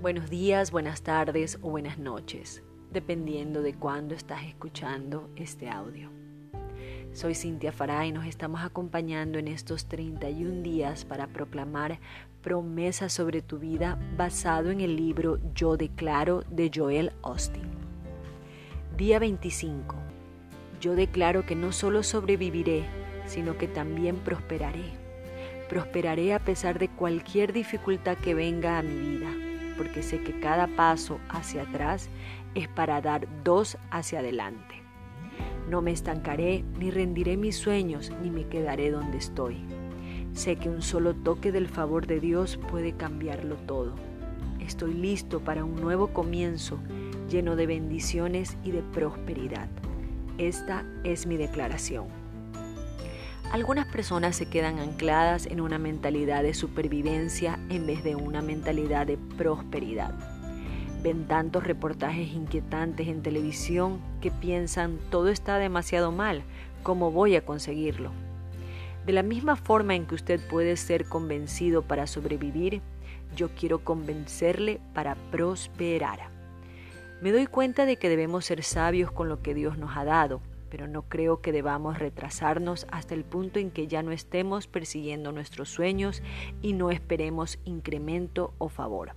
Buenos días, buenas tardes o buenas noches, dependiendo de cuándo estás escuchando este audio. Soy Cintia Farah y nos estamos acompañando en estos 31 días para proclamar promesas sobre tu vida basado en el libro Yo Declaro de Joel Austin. Día 25. Yo declaro que no solo sobreviviré, sino que también prosperaré. Prosperaré a pesar de cualquier dificultad que venga a mi vida porque sé que cada paso hacia atrás es para dar dos hacia adelante. No me estancaré ni rendiré mis sueños ni me quedaré donde estoy. Sé que un solo toque del favor de Dios puede cambiarlo todo. Estoy listo para un nuevo comienzo lleno de bendiciones y de prosperidad. Esta es mi declaración. Algunas personas se quedan ancladas en una mentalidad de supervivencia en vez de una mentalidad de prosperidad. Ven tantos reportajes inquietantes en televisión que piensan todo está demasiado mal, ¿cómo voy a conseguirlo? De la misma forma en que usted puede ser convencido para sobrevivir, yo quiero convencerle para prosperar. Me doy cuenta de que debemos ser sabios con lo que Dios nos ha dado pero no creo que debamos retrasarnos hasta el punto en que ya no estemos persiguiendo nuestros sueños y no esperemos incremento o favor.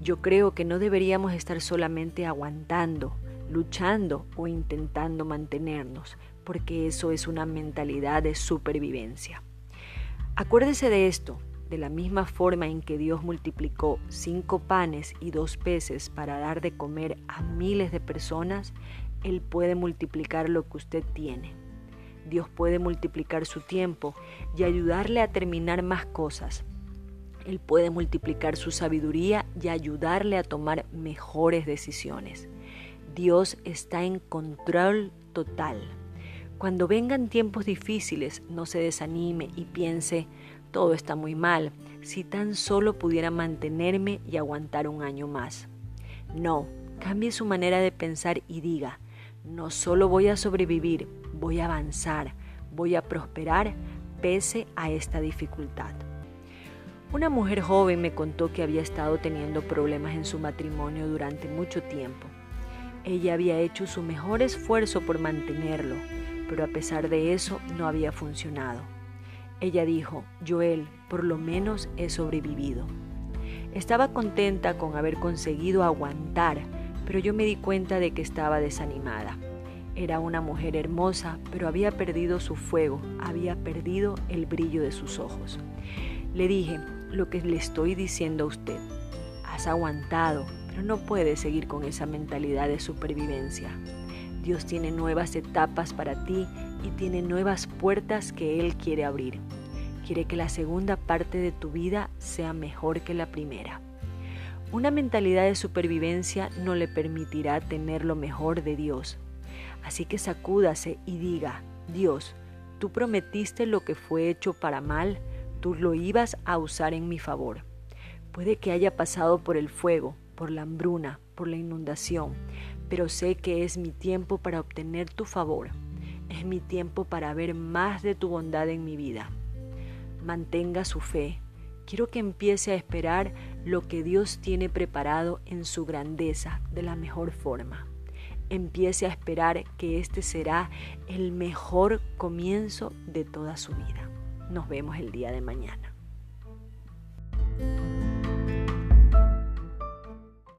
Yo creo que no deberíamos estar solamente aguantando, luchando o intentando mantenernos, porque eso es una mentalidad de supervivencia. Acuérdese de esto, de la misma forma en que Dios multiplicó cinco panes y dos peces para dar de comer a miles de personas, él puede multiplicar lo que usted tiene. Dios puede multiplicar su tiempo y ayudarle a terminar más cosas. Él puede multiplicar su sabiduría y ayudarle a tomar mejores decisiones. Dios está en control total. Cuando vengan tiempos difíciles, no se desanime y piense, todo está muy mal, si tan solo pudiera mantenerme y aguantar un año más. No, cambie su manera de pensar y diga, no solo voy a sobrevivir, voy a avanzar, voy a prosperar pese a esta dificultad. Una mujer joven me contó que había estado teniendo problemas en su matrimonio durante mucho tiempo. Ella había hecho su mejor esfuerzo por mantenerlo, pero a pesar de eso no había funcionado. Ella dijo, Joel, por lo menos he sobrevivido. Estaba contenta con haber conseguido aguantar, pero yo me di cuenta de que estaba desanimada. Era una mujer hermosa, pero había perdido su fuego, había perdido el brillo de sus ojos. Le dije lo que le estoy diciendo a usted. Has aguantado, pero no puedes seguir con esa mentalidad de supervivencia. Dios tiene nuevas etapas para ti y tiene nuevas puertas que Él quiere abrir. Quiere que la segunda parte de tu vida sea mejor que la primera. Una mentalidad de supervivencia no le permitirá tener lo mejor de Dios. Así que sacúdase y diga, Dios, tú prometiste lo que fue hecho para mal, tú lo ibas a usar en mi favor. Puede que haya pasado por el fuego, por la hambruna, por la inundación, pero sé que es mi tiempo para obtener tu favor. Es mi tiempo para ver más de tu bondad en mi vida. Mantenga su fe, Quiero que empiece a esperar lo que Dios tiene preparado en su grandeza de la mejor forma. Empiece a esperar que este será el mejor comienzo de toda su vida. Nos vemos el día de mañana.